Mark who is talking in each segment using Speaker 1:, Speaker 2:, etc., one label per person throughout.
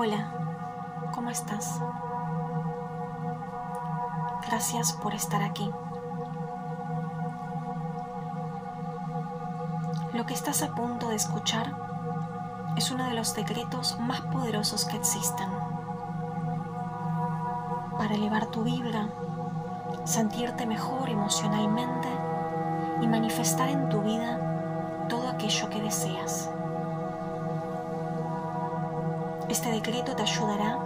Speaker 1: Hola, ¿cómo estás? Gracias por estar aquí. Lo que estás a punto de escuchar es uno de los decretos más poderosos que existen. Para elevar tu vibra, sentirte mejor emocionalmente y manifestar en tu vida todo aquello que deseas. Este decreto te ayudará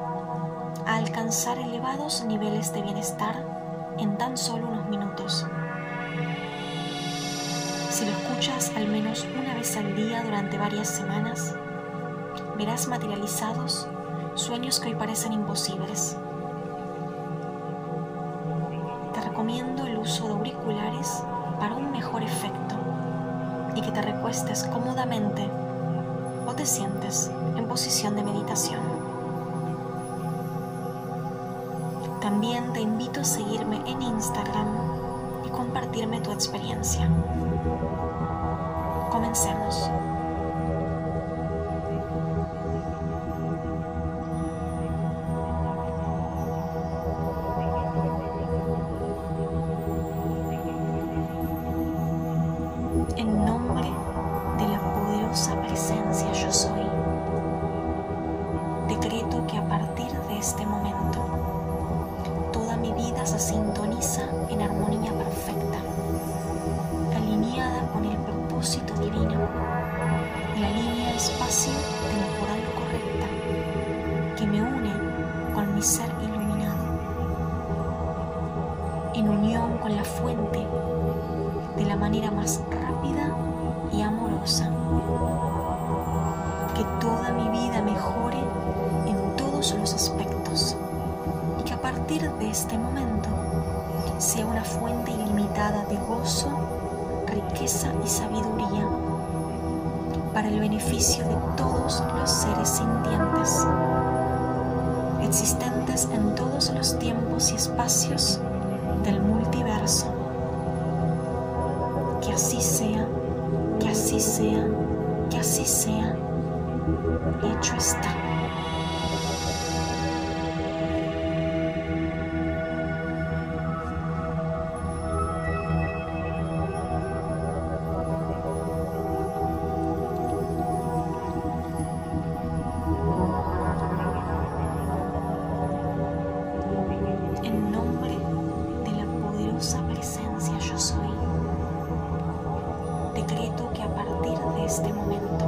Speaker 1: a alcanzar elevados niveles de bienestar en tan solo unos minutos. Si lo escuchas al menos una vez al día durante varias semanas, verás materializados sueños que hoy parecen imposibles. Te recomiendo el uso de auriculares para un mejor efecto y que te recuestes cómodamente o te sientes posición de meditación. También te invito a seguirme en Instagram y compartirme tu experiencia. Comencemos. En nombre de la poderosa presencia yo soy, este momento toda mi vida se sintoniza en armonía perfecta, alineada con el propósito divino, la línea espacio-temporal correcta que me une con mi ser iluminado, en unión con la fuente de la manera más rápida y amorosa. Que toda mi vida mejore los aspectos y que a partir de este momento sea una fuente ilimitada de gozo, riqueza y sabiduría para el beneficio de todos los seres sintientes, existentes en todos los tiempos y espacios del multiverso que así sea, que así sea, que así sea. Hecho está. Partir de este momento toda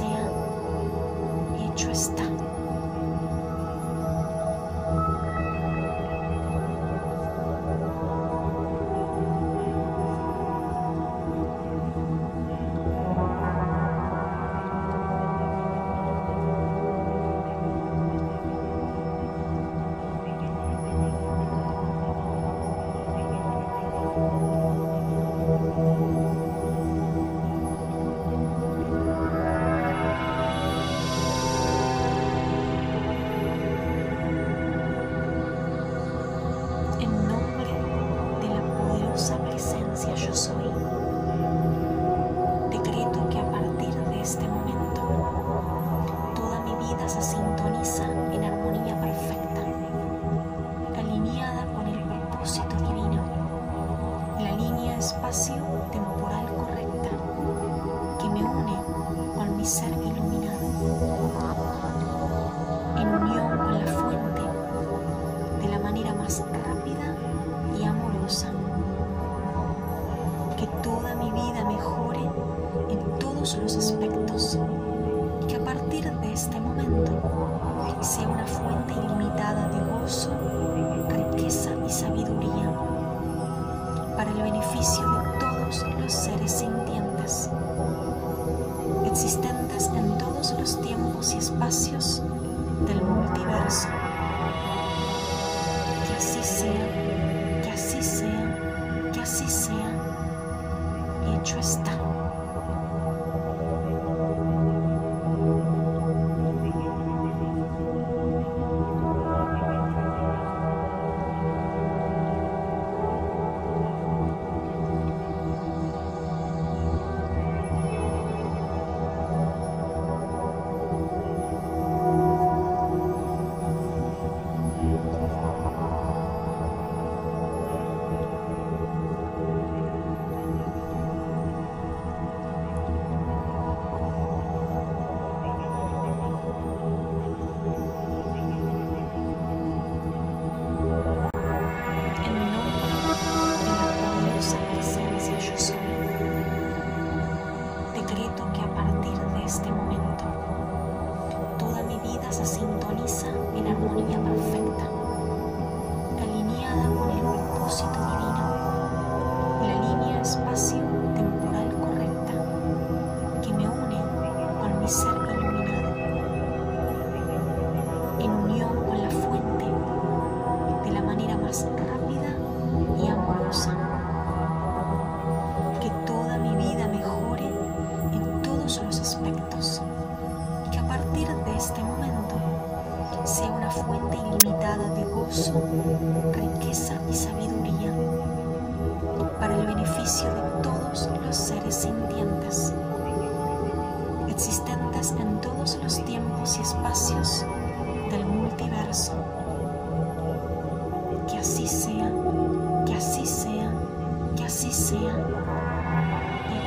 Speaker 1: que así sea. Hecho los aspectos. Y que a partir de este momento sea una fuente ilimitada de gozo, riqueza y sabiduría para el beneficio de todos los seres sintientes, existentes en todos los tiempos y espacios del multiverso.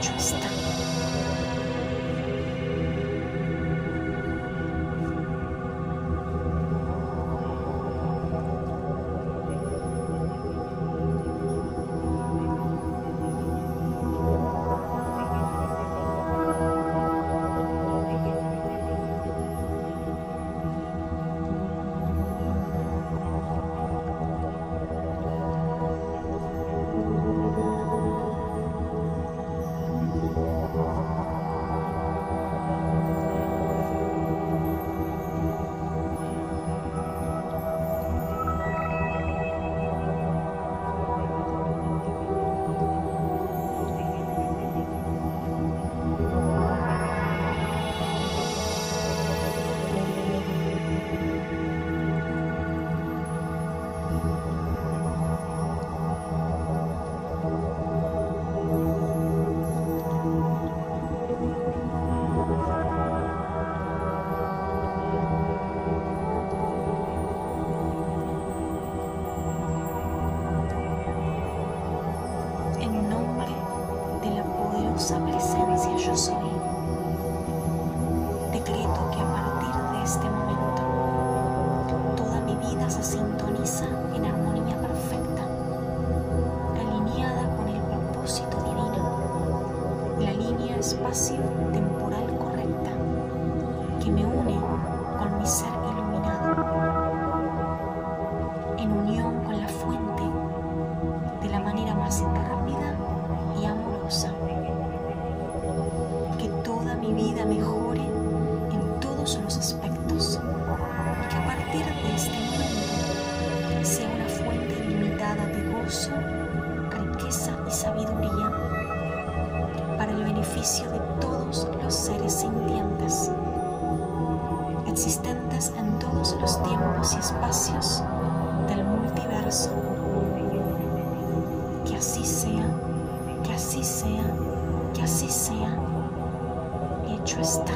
Speaker 1: Hecho presencia yo soy. Decreto que a partir de este momento toda mi vida se sintoniza en armonía perfecta, alineada con el propósito divino, la línea espacio-temporal correcta que me une riqueza y sabiduría para el beneficio de todos los seres sintientes, existentes en todos los tiempos y espacios del multiverso. Que así sea, que así sea, que así sea hecho está.